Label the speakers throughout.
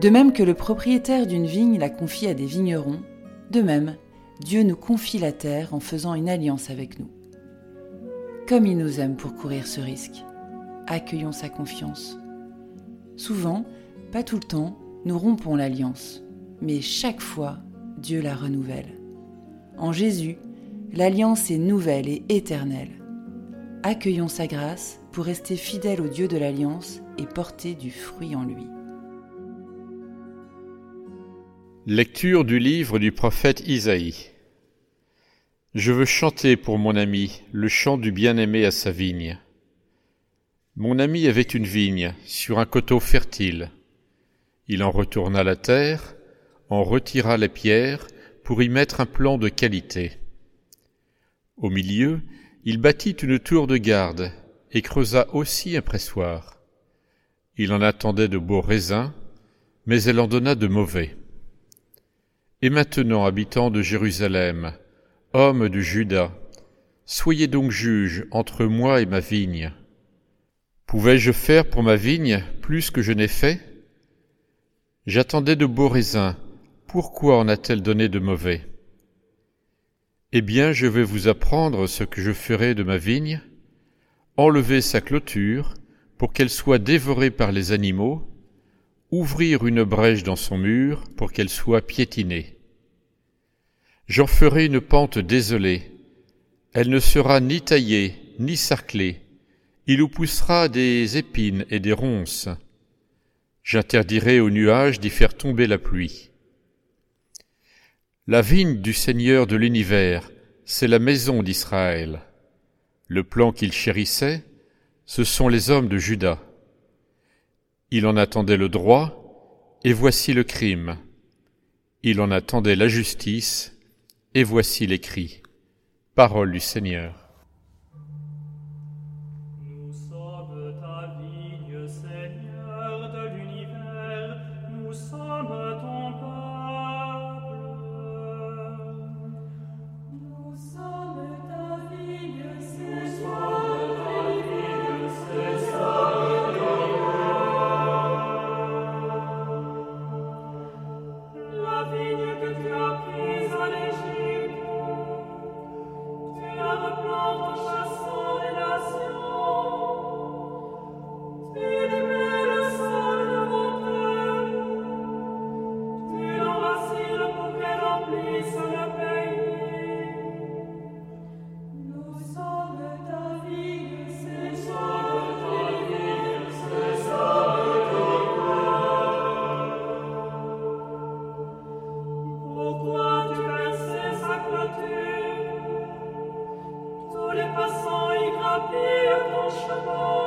Speaker 1: De même que le propriétaire d'une vigne la confie à des vignerons, de même, Dieu nous confie la terre en faisant une alliance avec nous. Comme il nous aime pour courir ce risque, accueillons sa confiance. Souvent, pas tout le temps, nous rompons l'alliance, mais chaque fois, Dieu la renouvelle. En Jésus, l'alliance est nouvelle et éternelle. Accueillons sa grâce pour rester fidèles au Dieu de l'alliance et porter du fruit en lui.
Speaker 2: Lecture du livre du prophète Isaïe. Je veux chanter pour mon ami le chant du bien-aimé à sa vigne. Mon ami avait une vigne sur un coteau fertile. Il en retourna la terre, en retira les pierres pour y mettre un plan de qualité. Au milieu, il bâtit une tour de garde et creusa aussi un pressoir. Il en attendait de beaux raisins, mais elle en donna de mauvais. Et maintenant, habitants de Jérusalem, hommes de Juda, soyez donc juges entre moi et ma vigne. Pouvais-je faire pour ma vigne plus que je n'ai fait? J'attendais de beaux raisins, pourquoi en a-t-elle donné de mauvais? Eh bien, je vais vous apprendre ce que je ferai de ma vigne, enlever sa clôture pour qu'elle soit dévorée par les animaux, ouvrir une brèche dans son mur pour qu'elle soit piétinée. J'en ferai une pente désolée, elle ne sera ni taillée ni sarclée, il y poussera des épines et des ronces. J'interdirai aux nuages d'y faire tomber la pluie. La vigne du Seigneur de l'univers, c'est la maison d'Israël. Le plan qu'il chérissait, ce sont les hommes de Juda. Il en attendait le droit, et voici le crime. Il en attendait la justice, et voici les cris. Parole du Seigneur. Тебе душа моя.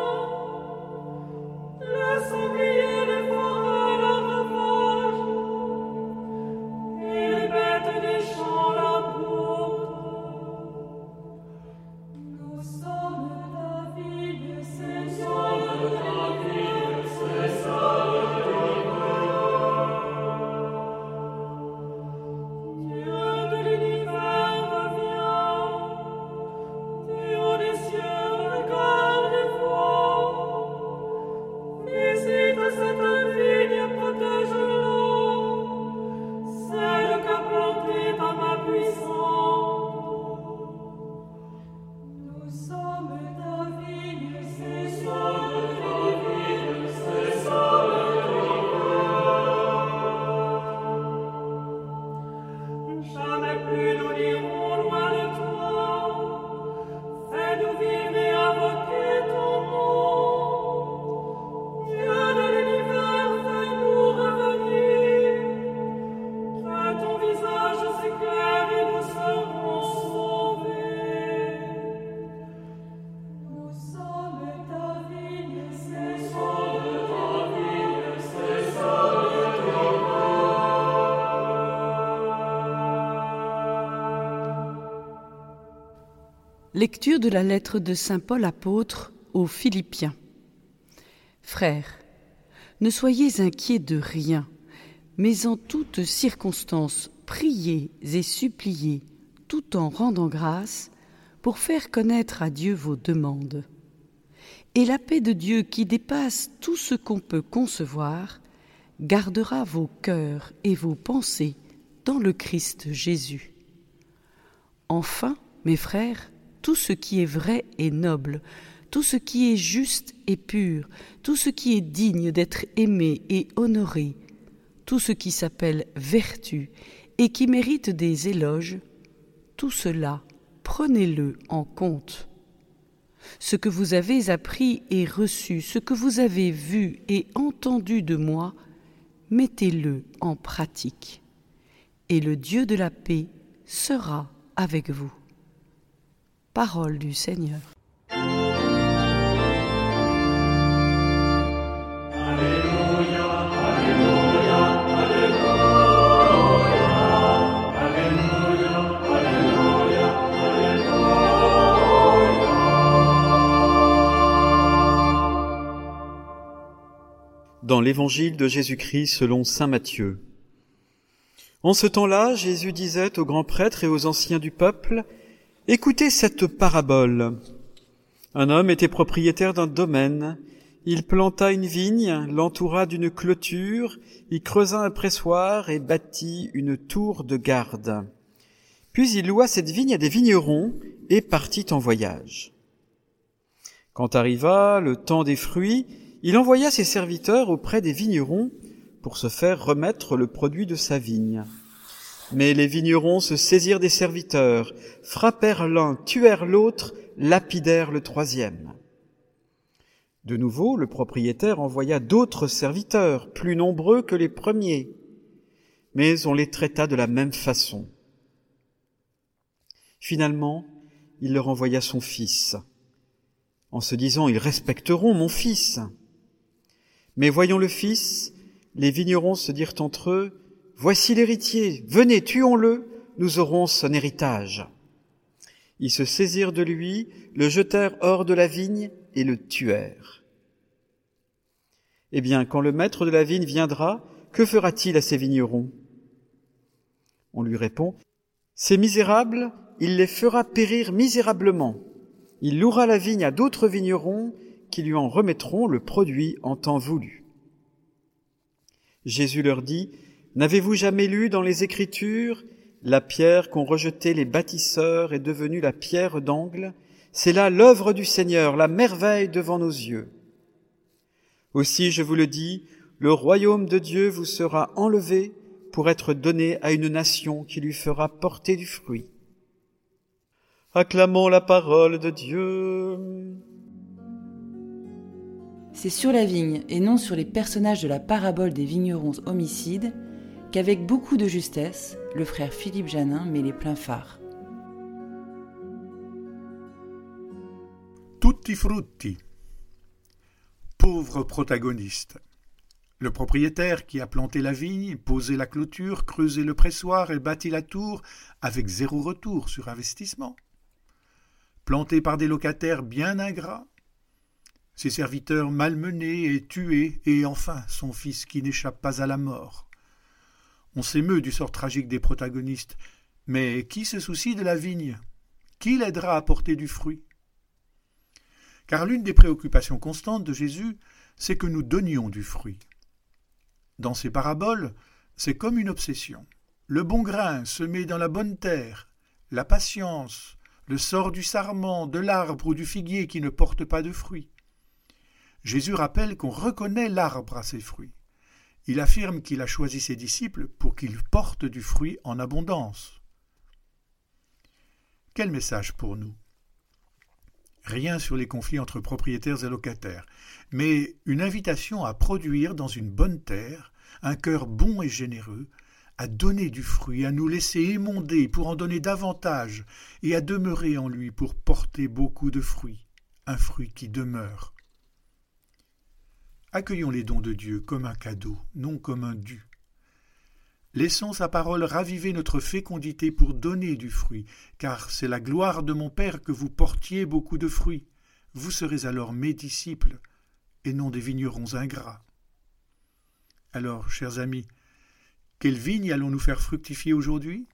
Speaker 3: Lecture de la lettre de Saint Paul apôtre aux Philippiens. Frères, ne soyez inquiets de rien, mais en toutes circonstances, priez et suppliez, tout en rendant grâce, pour faire connaître à Dieu vos demandes. Et la paix de Dieu qui dépasse tout ce qu'on peut concevoir, gardera vos cœurs et vos pensées dans le Christ Jésus. Enfin, mes frères, tout ce qui est vrai et noble, tout ce qui est juste et pur, tout ce qui est digne d'être aimé et honoré, tout ce qui s'appelle vertu et qui mérite des éloges, tout cela, prenez-le en compte. Ce que vous avez appris et reçu, ce que vous avez vu et entendu de moi, mettez-le en pratique, et le Dieu de la paix sera avec vous. Parole du Seigneur.
Speaker 4: dans l'évangile de Jésus-Christ selon Saint Matthieu. En ce temps-là, Jésus disait aux grands prêtres et aux anciens du peuple, Écoutez cette parabole. Un homme était propriétaire d'un domaine. Il planta une vigne, l'entoura d'une clôture, y creusa un pressoir et bâtit une tour de garde. Puis il loua cette vigne à des vignerons et partit en voyage. Quand arriva le temps des fruits, il envoya ses serviteurs auprès des vignerons pour se faire remettre le produit de sa vigne. Mais les vignerons se saisirent des serviteurs, frappèrent l'un, tuèrent l'autre, lapidèrent le troisième. De nouveau, le propriétaire envoya d'autres serviteurs, plus nombreux que les premiers, mais on les traita de la même façon. Finalement, il leur envoya son fils, en se disant, ils respecteront mon fils. Mais voyant le Fils, les vignerons se dirent entre eux, Voici l'héritier, venez, tuons-le, nous aurons son héritage. Ils se saisirent de lui, le jetèrent hors de la vigne et le tuèrent. Eh bien, quand le maître de la vigne viendra, que fera-t-il à ces vignerons? On lui répond, Ces misérables, il les fera périr misérablement. Il louera la vigne à d'autres vignerons qui lui en remettront le produit en temps voulu. Jésus leur dit, N'avez-vous jamais lu dans les Écritures la pierre qu'ont rejetée les bâtisseurs est devenue la pierre d'angle C'est là l'œuvre du Seigneur, la merveille devant nos yeux. Aussi, je vous le dis, le royaume de Dieu vous sera enlevé pour être donné à une nation qui lui fera porter du fruit. Acclamons la parole de Dieu.
Speaker 1: C'est sur la vigne et non sur les personnages de la parabole des vignerons homicides qu'avec beaucoup de justesse, le frère Philippe Janin met les pleins phares.
Speaker 5: Tutti frutti. Pauvre protagoniste. Le propriétaire qui a planté la vigne, posé la clôture, creusé le pressoir et bâti la tour avec zéro retour sur investissement. Planté par des locataires bien ingrats, ses serviteurs malmenés et tués, et enfin son fils qui n'échappe pas à la mort. On s'émeut du sort tragique des protagonistes, mais qui se soucie de la vigne? Qui l'aidera à porter du fruit? Car l'une des préoccupations constantes de Jésus, c'est que nous donnions du fruit. Dans ces paraboles, c'est comme une obsession. Le bon grain semé dans la bonne terre, la patience, le sort du sarment, de l'arbre ou du figuier qui ne porte pas de fruits. Jésus rappelle qu'on reconnaît l'arbre à ses fruits. Il affirme qu'il a choisi ses disciples pour qu'ils portent du fruit en abondance. Quel message pour nous? Rien sur les conflits entre propriétaires et locataires, mais une invitation à produire dans une bonne terre un cœur bon et généreux, à donner du fruit, à nous laisser émonder pour en donner davantage, et à demeurer en lui pour porter beaucoup de fruits, un fruit qui demeure. Accueillons les dons de Dieu comme un cadeau, non comme un dû. Laissons sa parole raviver notre fécondité pour donner du fruit, car c'est la gloire de mon Père que vous portiez beaucoup de fruits. Vous serez alors mes disciples, et non des vignerons ingrats. Alors, chers amis, quelle vigne allons-nous faire fructifier aujourd'hui?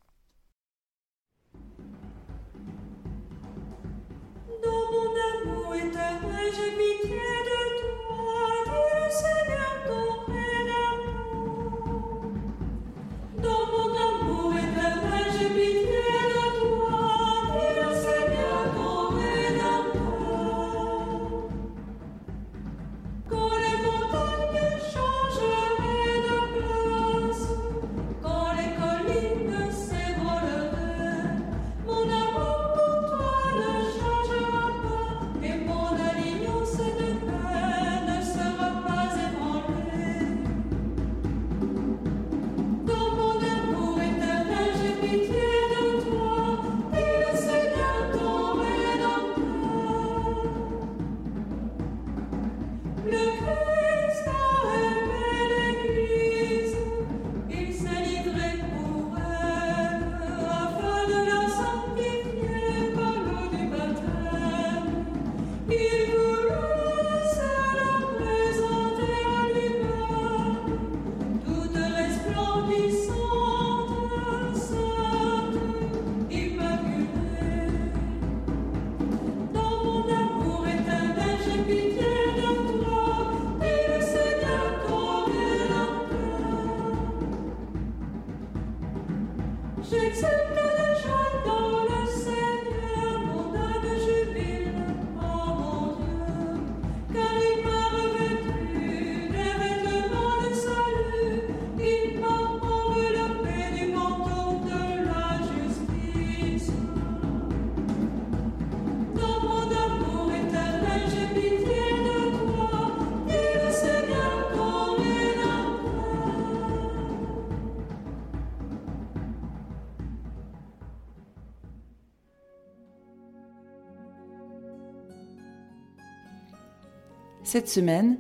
Speaker 1: Cette semaine,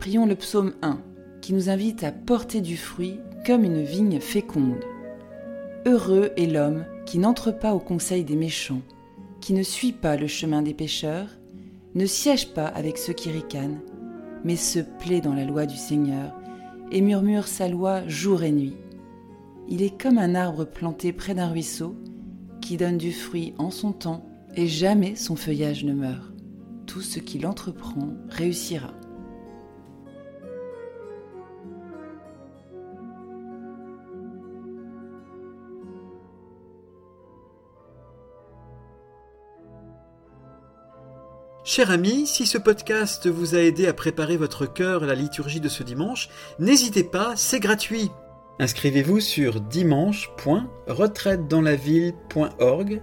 Speaker 1: prions le psaume 1 qui nous invite à porter du fruit comme une vigne féconde. Heureux est l'homme qui n'entre pas au conseil des méchants, qui ne suit pas le chemin des pécheurs, ne siège pas avec ceux qui ricanent, mais se plaît dans la loi du Seigneur et murmure sa loi jour et nuit. Il est comme un arbre planté près d'un ruisseau qui donne du fruit en son temps et jamais son feuillage ne meurt. Tout ce qu'il entreprend réussira.
Speaker 4: Cher ami, si ce podcast vous a aidé à préparer votre cœur à la liturgie de ce dimanche, n'hésitez pas, c'est gratuit. Inscrivez-vous sur dimanche.retraitedanslaville.org.